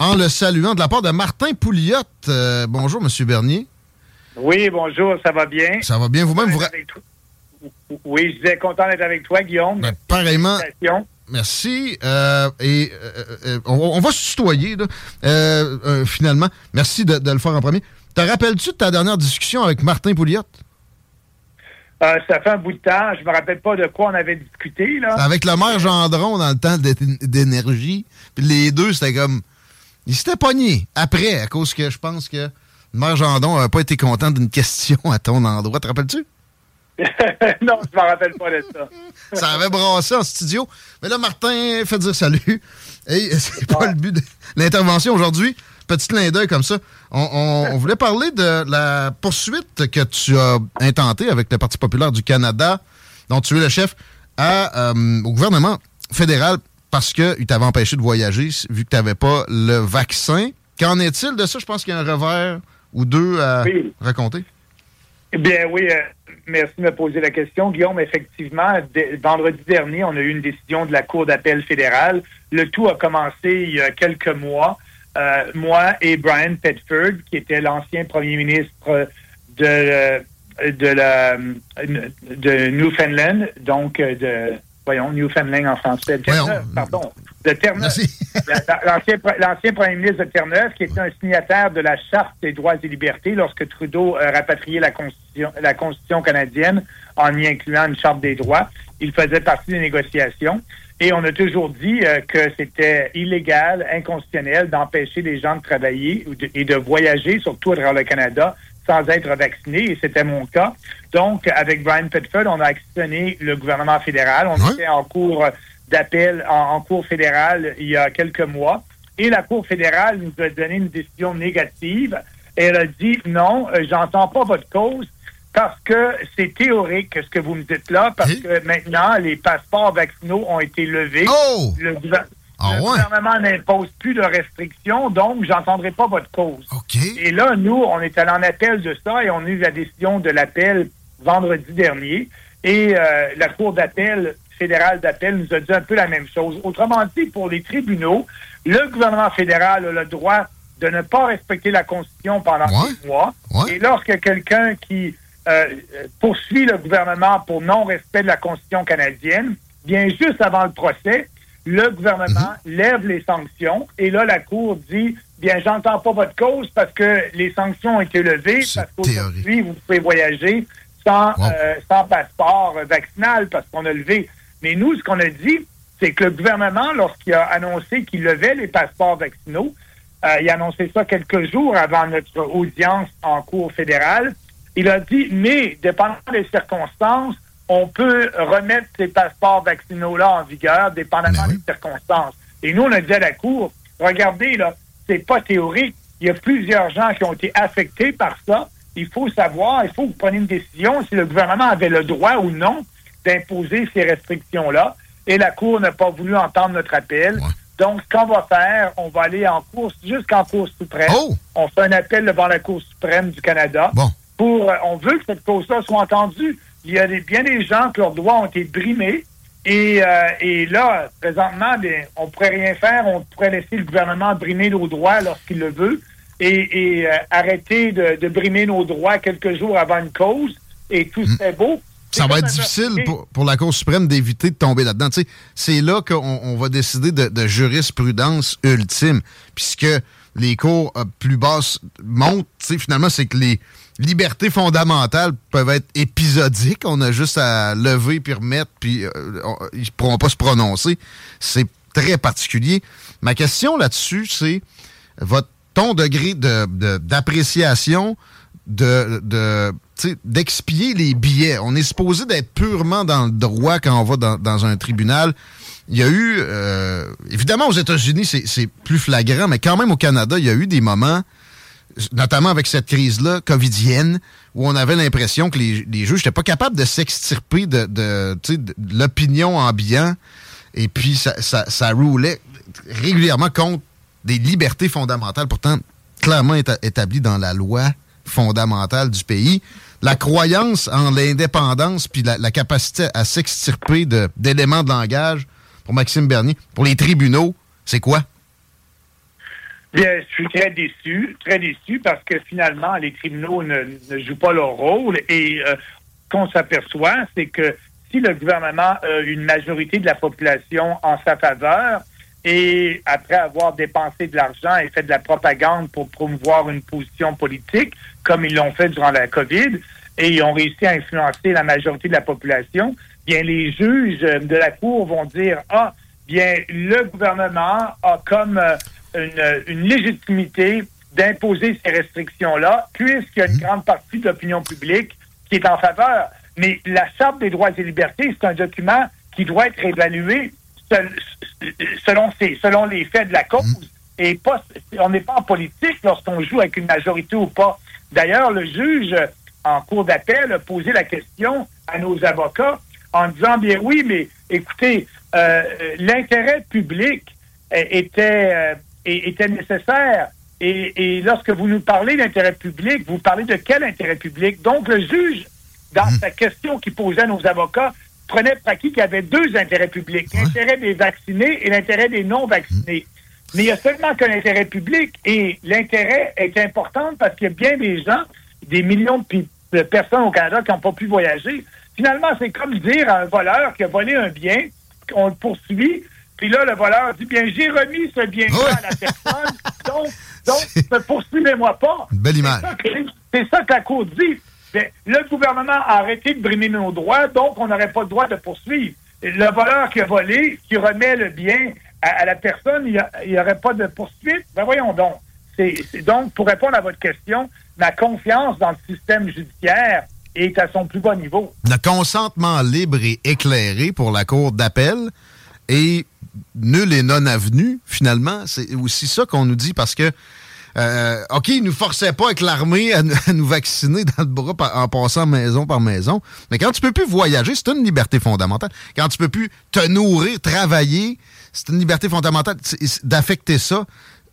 en le saluant de la part de Martin Pouliot. Euh, bonjour, Monsieur Bernier. Oui, bonjour, ça va bien? Ça va bien vous-même? Vous... Oui, je suis content d'être avec toi, Guillaume. Ben, pareillement. Merci. Euh, et euh, on, on va se tutoyer, là, finalement. Merci de, de le faire en premier. Te rappelles-tu de ta dernière discussion avec Martin Pouliot? Euh, ça fait un bout de temps. Je me rappelle pas de quoi on avait discuté. Là. Avec le maire Gendron dans le temps d'é- d'énergie. Puis les deux, c'était comme. Ils s'étaient pognés après, à cause que je pense que le maire Gendron n'avait pas été content d'une question à ton endroit. Te rappelles-tu? non, je me rappelle pas de ça. Ça avait brassé en studio. Mais là, Martin fait dire salut. Et c'est pas le but de l'intervention aujourd'hui. Petit clin d'œil comme ça. On, on- on voulait parler de la poursuite que tu as intentée avec le Parti populaire du Canada, dont tu es le chef, à, euh, au gouvernement fédéral parce qu'il t'avait empêché de voyager vu que tu n'avais pas le vaccin. Qu'en est-il de ça? Je pense qu'il y a un revers ou deux à Oui. raconter. Eh Bien oui, euh, merci de me poser la question, Guillaume. Effectivement, vendredi dernier, on a eu une décision de la Cour d'appel fédérale. Le tout a commencé il y a quelques mois. Euh, moi et Brian Petford, qui était l'ancien premier ministre de, euh, de la de Newfoundland, donc de voyons Newfoundland en français, de Terre-Neuve, Voyons. pardon, de Terre-Neuve. L'ancien pre- l'ancien premier ministre de Terre-Neuve, qui était un signataire de la Charte des droits et libertés lorsque Trudeau a rapatrié la Constitution, la Constitution canadienne en y incluant une Charte des droits. Il faisait partie des négociations. Et on a toujours dit euh, que c'était illégal, inconstitutionnel d'empêcher les gens de travailler ou de- et de voyager, surtout à travers le Canada, sans être vaccinés, et c'était mon cas. Donc, avec Brian Petford, on a actionné le gouvernement fédéral. On Ouais. était en cours d'appel en, en cours fédérale il y a quelques mois. Et la Cour fédérale nous a donné une décision négative. Elle a dit non, euh, j'entends pas votre cause parce que c'est théorique ce que vous me dites là, parce Hein? que maintenant les passeports vaccinaux ont été levés. Oh! Le, Ah le ouais? gouvernement n'impose plus de restrictions, donc j'entendrai pas votre cause. Et là, nous, on est allé en appel de ça et on a eu la décision de l'appel vendredi dernier. Et euh, la Cour d'appel fédérale d'appel nous a dit un peu la même chose. Autrement dit, pour les tribunaux, le gouvernement fédéral a le droit de ne pas respecter la Constitution pendant Ouais. six mois. Ouais. Et lorsque quelqu'un qui euh, poursuit le gouvernement pour non-respect de la Constitution canadienne, bien juste avant le procès, le gouvernement lève les sanctions et là, la Cour dit, bien, j'entends pas votre cause parce que les sanctions ont été levées, parce qu'aujourd'hui, vous pouvez voyager sans, Wow. euh, sans passeport vaccinal parce qu'on a levé. Mais nous, ce qu'on a dit, c'est que le gouvernement, lorsqu'il a annoncé qu'il levait les passeports vaccinaux, euh, il a annoncé ça quelques jours avant notre audience en cour fédérale. Il a dit, mais dépendant des circonstances, on peut remettre ces passeports vaccinaux-là en vigueur, dépendamment Ben oui. des circonstances. Et nous, on a dit à la Cour, regardez, là, c'est pas théorique. Il y a plusieurs gens qui ont été affectés par ça. Il faut savoir, il faut que vous preniez une décision si le gouvernement avait le droit ou non d'imposer ces restrictions-là. Et la Cour n'a pas voulu entendre notre appel. Ouais. Donc, ce qu'on va faire, on va aller en cours, jusqu'en Cour suprême. Oh! On fait un appel devant la Cour suprême du Canada. Bon. Pour, euh, on veut que cette cause-là soit entendue. Il y a des, bien des gens que leurs droits ont été brimés. Et, euh, et là, présentement, bien, on pourrait rien faire. On pourrait laisser le gouvernement brimer nos droits lorsqu'il le veut et, et, euh, arrêter de, de brimer nos droits quelques jours avant une cause. Et tout serait beau. ça va être difficile pour, la Cour suprême d'éviter de tomber là-dedans. C'est là qu'on va décider de, jurisprudence ultime, puisque les cours euh, plus basses montent, finalement, c'est que les libertés fondamentales peuvent être épisodiques. On a juste à lever puis remettre, puis euh, ils ne pourront pas se prononcer. C'est très particulier. Ma question là-dessus, c'est votre ton degré d'appréciation de, de d'expier les billets. On est supposé d'être purement dans le droit quand on va dans, un tribunal. Il y a eu, euh, évidemment aux États-Unis, c'est plus flagrant, mais quand même au Canada, il y a eu des moments, notamment avec cette crise-là, covidienne, où on avait l'impression que les, juges n'étaient pas capables de s'extirper de, de, l'opinion ambiante, et puis ça roulait régulièrement contre des libertés fondamentales, pourtant clairement établies dans la loi fondamentale du pays. La croyance en l'indépendance puis la, capacité à s'extirper d'éléments de, langage pour Maxime Bernier, pour les tribunaux, c'est quoi? Bien, je suis très déçu, très déçu parce que finalement, les tribunaux ne, jouent pas leur rôle et euh, qu'on s'aperçoit, c'est que si le gouvernement a une majorité de la population en sa faveur, et après avoir dépensé de l'argent et fait de la propagande pour promouvoir une position politique, comme ils l'ont fait durant la COVID, et ils ont réussi à influencer la majorité de la population, bien les juges de la Cour vont dire Ah, bien le gouvernement a comme euh, une, une légitimité d'imposer ces restrictions-là, puisqu'il y a une mmh. grande partie de l'opinion publique qui est en faveur. Mais la Charte des droits et libertés, c'est un document qui doit être évalué selon, selon les faits de la cause. Mm. Et pas, on n'est pas en politique lorsqu'on joue avec une majorité ou pas. D'ailleurs, le juge, en cours d'appel, a posé la question à nos avocats en disant, bien oui, mais écoutez, euh, l'intérêt public était, euh, était nécessaire. Et, et, lorsque vous nous parlez d'intérêt public, vous parlez de quel intérêt public? Donc, le juge, dans mm. sa question qu'il posait à nos avocats, prenait pour acquis qu'il y avait deux intérêts publics, l'intérêt des vaccinés et l'intérêt des non-vaccinés. Mm. Mais il y a seulement qu'un intérêt public et l'intérêt est important parce qu'il y a bien des gens, des millions de, personnes au Canada qui n'ont pas pu voyager. Finalement, c'est comme dire à un voleur qui a volé un bien, qu'on le poursuit, puis là, le voleur dit, bien, j'ai remis ce bien-là à la personne, donc, donc poursuivez-moi pas. belle image. C'est ça, que la Cour dit le gouvernement a arrêté de brimer nos droits, donc on n'aurait pas le droit de poursuivre. Le voleur qui a volé, qui remet le bien à, la personne, il n'y aurait pas de poursuite. Ben voyons donc. Donc, pour répondre à votre question, ma confiance dans le système judiciaire est à son plus bas niveau. Le consentement libre et éclairé pour la Cour d'appel est nul et non avenu, finalement. C'est aussi ça qu'on nous dit parce que euh, OK, ils nous forçaient pas avec l'armée à, nous vacciner dans le bras en passant maison par maison. Mais quand tu peux plus voyager, c'est une liberté fondamentale. Quand tu peux plus te nourrir, travailler, c'est une liberté fondamentale d'affecter ça.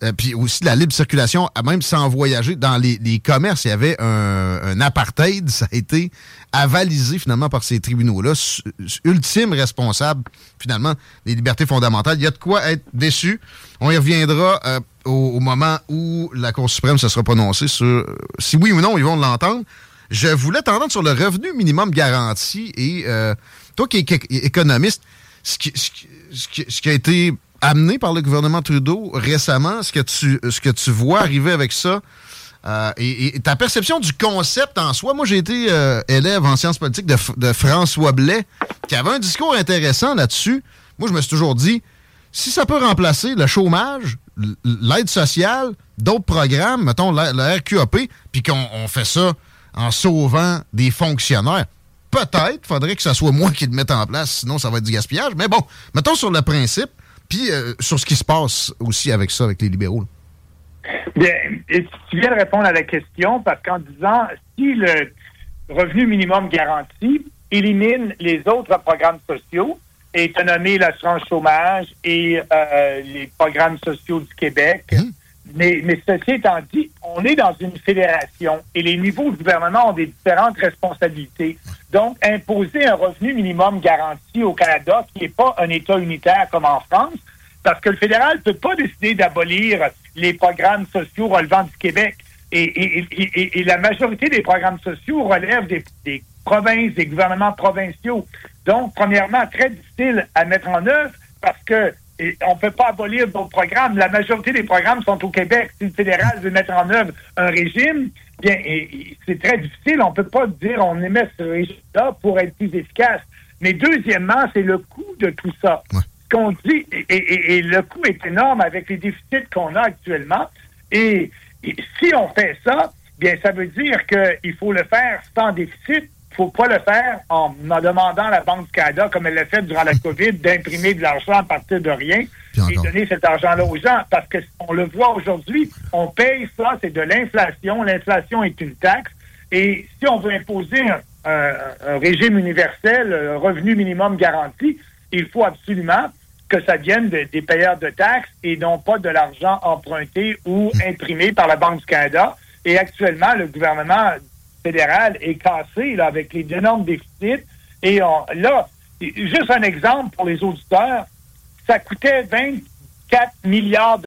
Euh, puis aussi la libre circulation, même sans voyager, dans les, commerces, il y avait un, apartheid, ça a été avalisé finalement par ces tribunaux-là, ultime responsable finalement des libertés fondamentales. Il y a de quoi être déçu. On y reviendra euh, au, moment où la Cour suprême se sera prononcée sur euh, si oui ou non ils vont l'entendre. Je voulais t'entendre sur le revenu minimum garanti et toi qui es économiste, ce qui a été amené par le gouvernement Trudeau récemment, ce que tu, ce que tu vois arriver avec ça, euh, et, ta perception du concept en soi. Moi, j'ai été euh, élève en sciences politiques de, François Blais, qui avait un discours intéressant là-dessus. Moi, je me suis toujours dit, si ça peut remplacer le chômage, l'aide sociale, d'autres programmes, mettons le, RQAP, puis qu'on fait ça en sauvant des fonctionnaires, peut-être faudrait que ce soit moi qui le mette en place, sinon ça va être du gaspillage. Mais bon, mettons sur le principe, puis euh, sur ce qui se passe aussi avec ça, avec les libéraux. Bien, et tu viens de répondre à la question parce qu'en disant si le revenu minimum garanti élimine les autres programmes sociaux, et nommé l'assurance chômage et euh, les programmes sociaux du Québec, hum. Mais, mais ceci étant dit, on est dans une fédération et les niveaux de gouvernement ont des différentes responsabilités. Donc, imposer un revenu minimum garanti au Canada, qui n'est pas un État unitaire comme en France, parce que le fédéral ne peut pas décider d'abolir les programmes sociaux relevant du Québec. Et, et, et, et, la majorité des programmes sociaux relèvent des, des provinces, des gouvernements provinciaux. Donc, premièrement, très difficile à mettre en œuvre parce que on ne peut pas abolir d'autres programmes. La majorité des programmes sont au Québec. Si le fédéral veut mettre en œuvre un régime, bien, c'est très difficile. On ne peut pas dire on émet ce régime-là pour être plus efficace. Mais deuxièmement, c'est le coût de tout ça. Ce qu'on dit, et, le coût est énorme avec les déficits qu'on a actuellement. Et, si on fait ça, bien, ça veut dire qu'il faut le faire sans déficit faut pas le faire en, demandant à la Banque du Canada, comme elle l'a fait durant la COVID, d'imprimer de l'argent à partir de rien et donner cet argent-là aux gens. Parce qu'on le voit aujourd'hui, on paye ça, c'est de l'inflation. L'inflation est une taxe. Et si on veut imposer un, régime universel, un revenu minimum garanti, il faut absolument que ça vienne des payeurs de taxes et non pas de l'argent emprunté ou imprimé par la Banque du Canada. Et actuellement, le gouvernement fédéral est cassé avec les énormes déficits. Et là, juste un exemple pour les auditeurs, ça coûtait 24 milliards de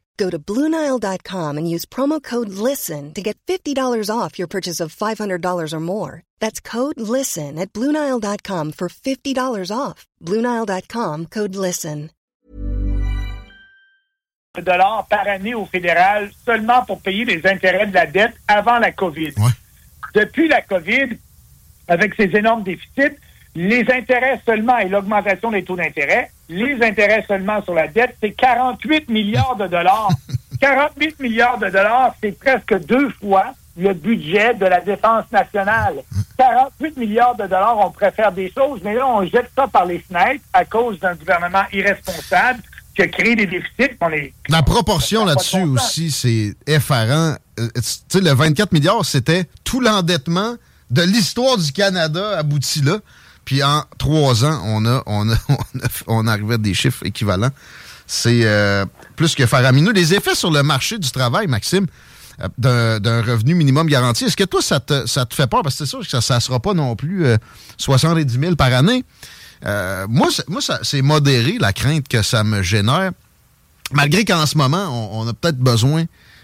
Go to Bluenile.com and use promo code LISTEN to get $50 off your purchase of $500 or more. That's code LISTEN at Bluenile.com for $50 off. Bluenile.com code LISTEN. dollars par année au fédéral seulement pour payer les intérêts de la dette avant la COVID. Ouais. Depuis la COVID, avec ces énormes déficits, les intérêts seulement et l'augmentation des taux d'intérêt, les intérêts seulement sur la dette, c'est 48 milliards de dollars. 48 milliards de dollars, c'est presque deux fois le budget de la défense nationale. 48 milliards de dollars, on préfère des choses, mais là, on jette ça par les fenêtres à cause d'un gouvernement irresponsable qui a créé des déficits. la proportion là-dessus aussi, c'est effarant. Euh, tu sais, le 24 milliards, c'était tout l'endettement de l'histoire du Canada abouti là. Puis en trois ans, on a, on à des chiffres équivalents. C'est euh, plus que faramineux. Les effets sur le marché du travail, Maxime, euh, d'un revenu minimum garanti, est-ce que toi, ça te, fait peur? Parce que c'est sûr que ça ne sera pas non plus 70 euh, 000 par année. moi c'est modéré la crainte que ça me génère. Malgré qu'en ce moment, on, a peut-être besoin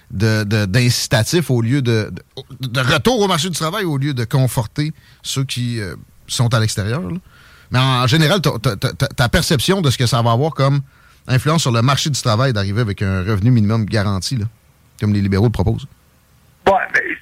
d'incitatifs au lieu de, de, retour au marché du travail au lieu de conforter ceux qui sont à l'extérieur. Mais en général, ta perception de ce que ça va avoir comme influence sur le marché du travail d'arriver avec un revenu minimum garanti, comme les libéraux le proposent? Bon,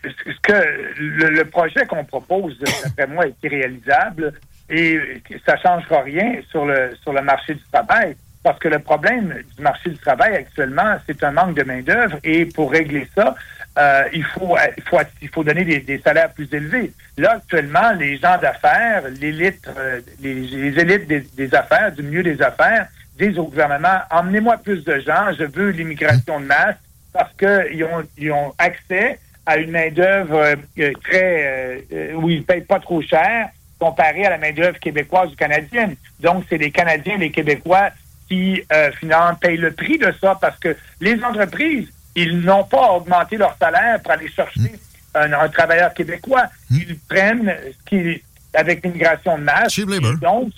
ce que le, projet qu'on propose, d'après moi, est irréalisable et ça ne changera rien sur le, sur le marché du travail. Parce que le problème du marché du travail actuellement, c'est un manque de main-d'œuvre. Et pour régler ça, euh, il, faut, il, faut, il faut donner des, salaires plus élevés. Là, actuellement, les gens d'affaires, l'élite, euh, les, élites des, affaires, du milieu des affaires, disent au gouvernement, emmenez-moi plus de gens, je veux l'immigration de masse, parce qu'ils ont, ils ont accès à une main-d'œuvre euh, très où ils ne payent pas trop cher comparé à la main-d'œuvre québécoise ou canadienne. Donc, c'est les Canadiens, les Québécois qui finalement payent le prix de ça parce que les entreprises ils n'ont pas augmenté leur salaire pour aller chercher hmm. un, travailleur québécois. Hmm. Ils prennent ce qui, avec l'immigration de masse. Cheap labor. Donc,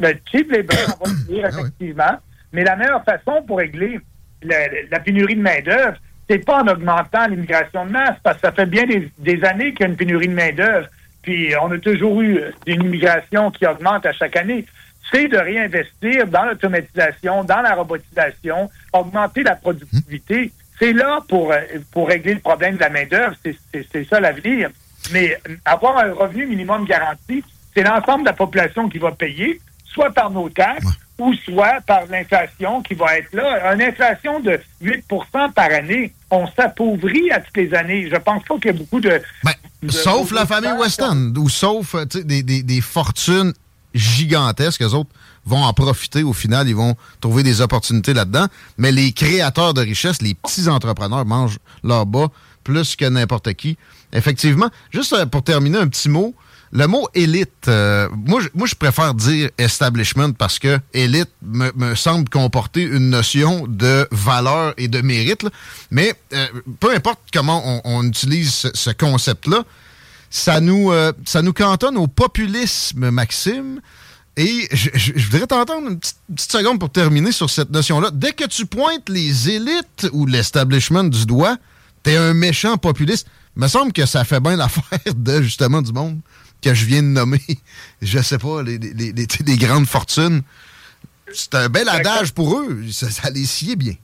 le cheap labor, on va le dire, ah effectivement. Mais la meilleure façon pour régler la, pénurie de main-d'œuvre, c'est pas en augmentant l'immigration de masse, parce que ça fait bien des, des années qu'il y a une pénurie de main-d'œuvre. Puis on a toujours eu une immigration qui augmente à chaque année. C'est de réinvestir dans l'automatisation, dans la robotisation, augmenter la productivité. C'est là pour, euh, pour régler le problème de la main-d'œuvre. C'est- ça l'avenir. Mais euh, avoir un revenu minimum garanti, c'est l'ensemble de la population qui va payer, soit par nos taxes ou soit par l'inflation qui va être là. Une inflation de 8% par année, on s'appauvrit à toutes les années. Je pense pas qu'il y a beaucoup de... Ben, de- sauf la famille Weston, ou sauf euh, des, des- des fortunes gigantesques. Les autres vont en profiter au final, ils vont trouver des opportunités là-dedans. Mais les créateurs de richesse, les petits entrepreneurs mangent leur bas plus que n'importe qui. Effectivement, juste euh, pour terminer, un petit mot. Le mot élite, euh, moi, je, moi je préfère dire establishment parce que élite me, semble comporter une notion de valeur et de mérite. là. Mais euh, peu importe comment on, on utilise ce, ce concept-là, ça nous, euh, ça nous cantonne au populisme, Maxime. Et je, je- je voudrais t'entendre une petite, petite seconde pour terminer sur cette notion-là. Dès que tu pointes les élites ou l'establishment du doigt, t'es un méchant populiste. me semble que ça fait bien l'affaire de, justement, du monde que je viens de nommer. Je sais pas, les, les, les- les- les grandes fortunes. C'est un bel adage pour eux. Ça, ça les sied bien.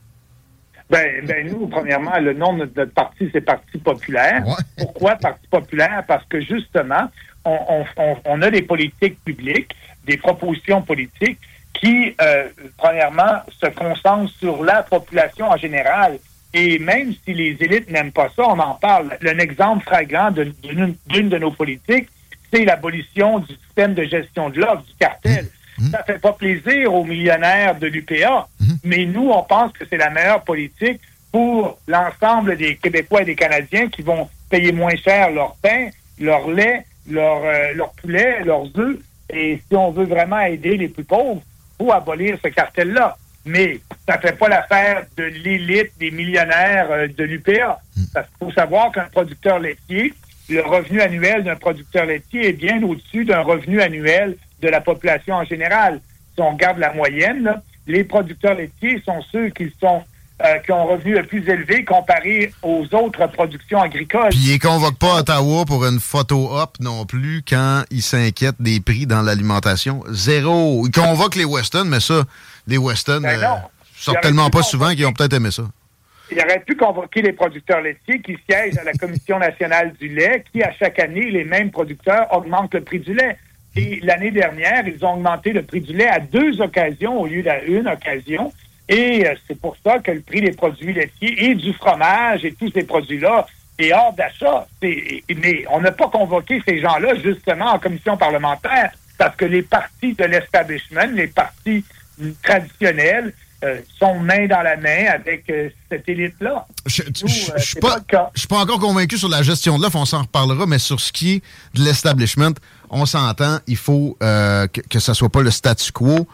Ben, ben nous, premièrement, le nom de notre parti, c'est Parti populaire. Pourquoi Parti populaire? Parce que justement, on, on- on- on a des politiques publiques, des propositions politiques qui, euh, premièrement, se concentrent sur la population en général. Et même si les élites n'aiment pas ça, on en parle. Un exemple flagrant de- d'une d'une de nos politiques, c'est l'abolition du système de gestion de l'offre, du cartel. Ça fait pas plaisir aux millionnaires de l'UPA, mais nous, on pense que c'est la meilleure politique pour l'ensemble des Québécois et des Canadiens qui vont payer moins cher leur pain, leur lait, leur, euh, leur poulet, leurs œufs. Et si on veut vraiment aider les plus pauvres, faut abolir ce cartel-là. Mais ça fait pas l'affaire de l'élite des millionnaires euh, de l'UPA. Parce qu'il faut savoir qu'un producteur laitier, le revenu annuel d'un producteur laitier est bien au-dessus d'un revenu annuel de la population en général. Si on regarde la moyenne, là, les producteurs laitiers sont ceux qui sont euh, qui ont un revenu le plus élevé comparé aux autres productions agricoles. Puis ils convoquent pas Ottawa pour une photo op non plus quand ils s'inquiètent des prix dans l'alimentation. Zéro. Ils convoquent les Weston, mais ça, les Weston Ben euh, sortent tellement pas souvent qu'ils ont peut-être aimé ça. Il aurait pu convoquer les producteurs laitiers qui siègent à la Commission nationale du lait, qui, à chaque année, les mêmes producteurs augmentent le prix du lait. Et l'année dernière, ils ont augmenté le prix du lait à deux occasions au lieu d'une occasion. Et euh, c'est pour ça que le prix des produits laitiers et du fromage et tous ces produits-là est hors d'achat. Mais on n'a pas convoqué ces gens-là justement en commission parlementaire parce que les partis de l'establishment, les partis traditionnels, euh, sont main dans la main avec euh, cette élite-là. Je euh, je suis pas, encore convaincu sur la gestion de l'offre, on s'en reparlera, mais sur ce qui est de l'establishment, on s'entend, il faut que, que ça soit pas le statu quo.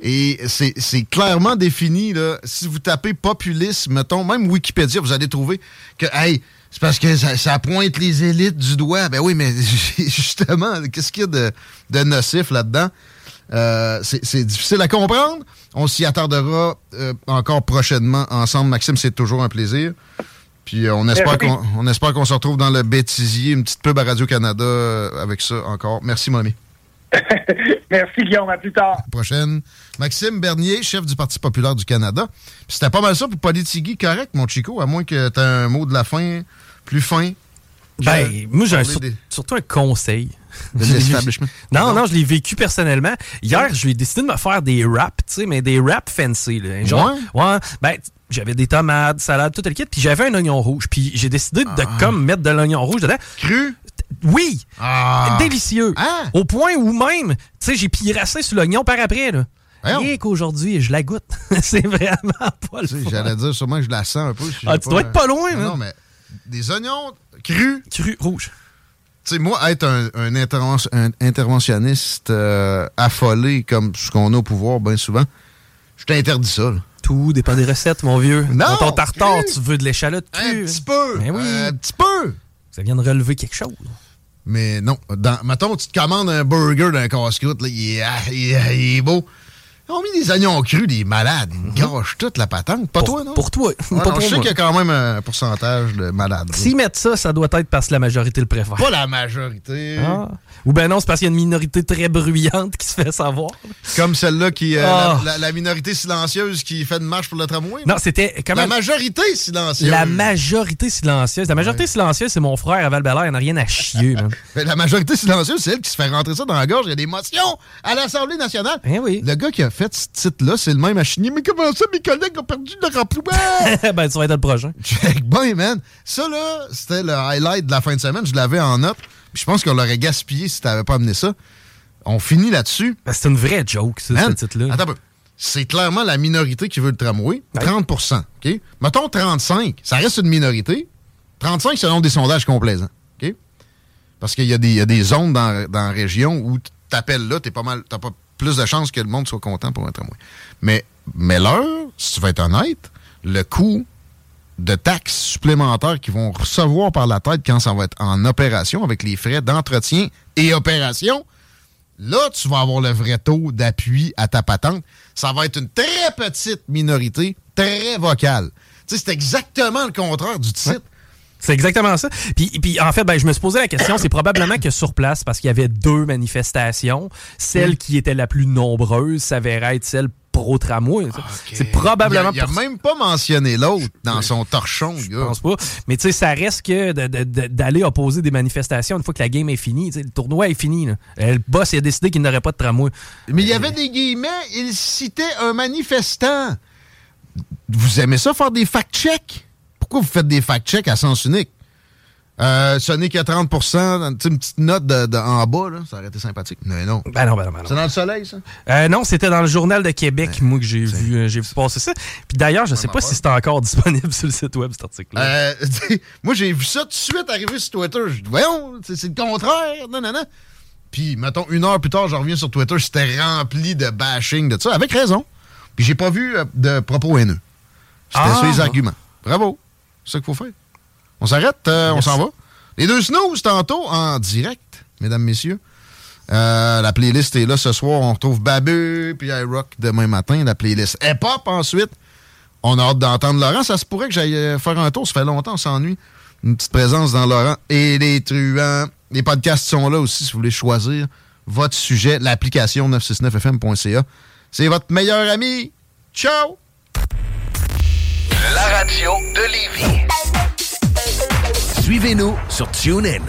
Et c'est clairement défini, là. Si vous tapez populisme, mettons, même Wikipédia, vous allez trouver que, hey, c'est parce que ça, ça pointe les élites du doigt. Ben oui, mais justement, qu'est-ce qu'il y a de, de nocif là-dedans? Euh, c'est difficile à comprendre. On s'y attardera euh, encore prochainement ensemble. Maxime, c'est toujours un plaisir. Puis euh, on espère qu'on on espère qu'on se retrouve dans le bêtisier, une petite pub à Radio-Canada avec ça encore. Merci, mon ami. Merci, Guillaume. À plus tard. Prochaine. Maxime Bernier, chef du Parti populaire du Canada. Puis C'était pas mal ça pour Politigui, correct, mon Chico, à moins que tu aies un mot de la fin plus fin. Ben, moi, j'ai sur- des- surtout un conseil. De l'establishment. Non, non, je l'ai vécu personnellement. Hier, j'ai décidé de me faire des wraps, tu sais, mais des wraps fancy. Là. Genre, ouais? Ben, j'avais des tomates, salade, tout le kit, puis j'avais un oignon rouge. Puis j'ai décidé de comme mettre de l'oignon rouge dedans. Cru? Oui! Ah! Délicieux! Au point où même, tu sais, j'ai pirassé sur l'oignon par après, là. Rien qu'aujourd'hui, je la goûte. C'est vraiment pas le. J'allais dire sûrement que je la sens un peu. si Ah, tu dois être pas loin, Non, là. non, mais des oignons crus. Crus, rouges. Tu sais, moi, être un, un interven- un interventionniste euh, affolé comme ce qu'on a au pouvoir bien souvent, je t'interdis ça. là. Tout dépend des recettes, mon vieux. Non, Dans ton tartare, cru. tu veux de l'échalote crue. Un petit peu. Ben oui. Un petit peu. Ça vient de relever quelque chose. Mais non, dans, mettons, tu te commandes un burger d'un casse-croûte, il, ah, il est beau. Ils ont mis des oignons crus, des malades. Ils mm toute la patente. Pas toi, non? Pour toi. Ah, pas je sais qu'il y a quand même un pourcentage de malades. S'ils mettent ça, ça doit être parce que la majorité le préfère. Pas la majorité. Ah. Ou ben non, c'est parce qu'il y a une minorité très bruyante qui se fait savoir. Comme celle-là qui. Euh, ah. la, minorité silencieuse qui fait une marche pour le tramway. Non, c'était. La majorité silencieuse. La majorité silencieuse. La majorité silencieuse, c'est mon frère à val il n'a rien à chier, la majorité silencieuse, c'est elle qui se fait rentrer ça dans la gorge. Il y a des motions à l'Assemblée nationale. Eh oui. Le gars qui a fait ce titre-là, c'est le même à chigner. Mais comment ça, mes collègues ont perdu leur emploi? ben, ça va être le prochain. Check, boy, man. Ça, là, c'était le highlight de la fin de semaine. Je l'avais en note. je pense qu'on l'aurait gaspillé si t'avais pas amené ça. On finit là-dessus. Ben, c'est une vraie joke, ça, ce titre-là. Attends un peu. C'est clairement la minorité qui veut le tramway. 30 OK? Mettons 35. Ça reste une minorité. 35 selon des sondages complaisants. OK? Parce qu'il y, y, a des zones dans, dans la région où tu t'appelles là, t'es pas mal. T'as pas plus de chances que le monde soit content pour un tramway. Mais, mais l'heure, si tu veux être honnête, le coût de taxes supplémentaires qu'ils vont recevoir par la tête quand ça va être en opération avec les frais d'entretien et opération, là, tu vas avoir le vrai taux d'appui à ta patente. Ça va être une très petite minorité, très vocale. Tu sais, c'est exactement le contraire du titre. C'est exactement ça. Puis, puis en fait, ben, je me suis posé la question, c'est probablement que sur place, parce qu'il y avait deux manifestations, celle qui était la plus nombreuse s'avérait être celle pro-tramway. C'est probablement... Il a, même pas mentionné l'autre dans son torchon. Je pense pas. Mais tu sais, ça reste que d'aller opposer des manifestations une fois que la game est finie. le tournoi est fini. Le boss a décidé qu'il n'aurait pas de tramway. Mais il y avait des guillemets, il citait un manifestant. Vous aimez ça, faire des fact-checks? Pourquoi vous faites des fact-checks à sens unique? Euh, Sonic à 30% une petite note de, en bas, là, ça aurait été sympathique. Mais non. Ben non, ben non, ben non. C'est dans le soleil, ça? Euh, non, c'était dans le Journal de Québec, ben, moi, que j'ai vu, euh, j'ai vu passer ça. Puis d'ailleurs, je sais pas si c'est encore disponible sur le site web, cet article-là. Euh, moi, j'ai vu ça tout de suite arriver sur Twitter. Je dis, voyons, c'est le contraire. Non, non, non. Puis, mettons, une heure plus tard, je reviens sur Twitter, c'était rempli de bashing de ça, avec raison. Puis, j'ai pas vu de propos haineux. C'était ah. sur les arguments. Bravo. C'est ça qu'il faut faire. On s'arrête, euh, on s'en va. Les deux snooze tantôt en direct, mesdames, messieurs. Euh, la playlist est là ce soir. On retrouve Babu puis iRock demain matin. La playlist hip-hop ensuite. On a hâte d'entendre Laurent. Ça se pourrait que j'aille euh, faire un tour. Ça fait longtemps, on s'ennuie. Une petite présence dans Laurent. Et les truands. Les podcasts sont là aussi si vous voulez choisir votre sujet. L'application 969fm.ca. C'est votre meilleur ami. Ciao! La radio de Lévis. Suivez-nous sur TuneIn.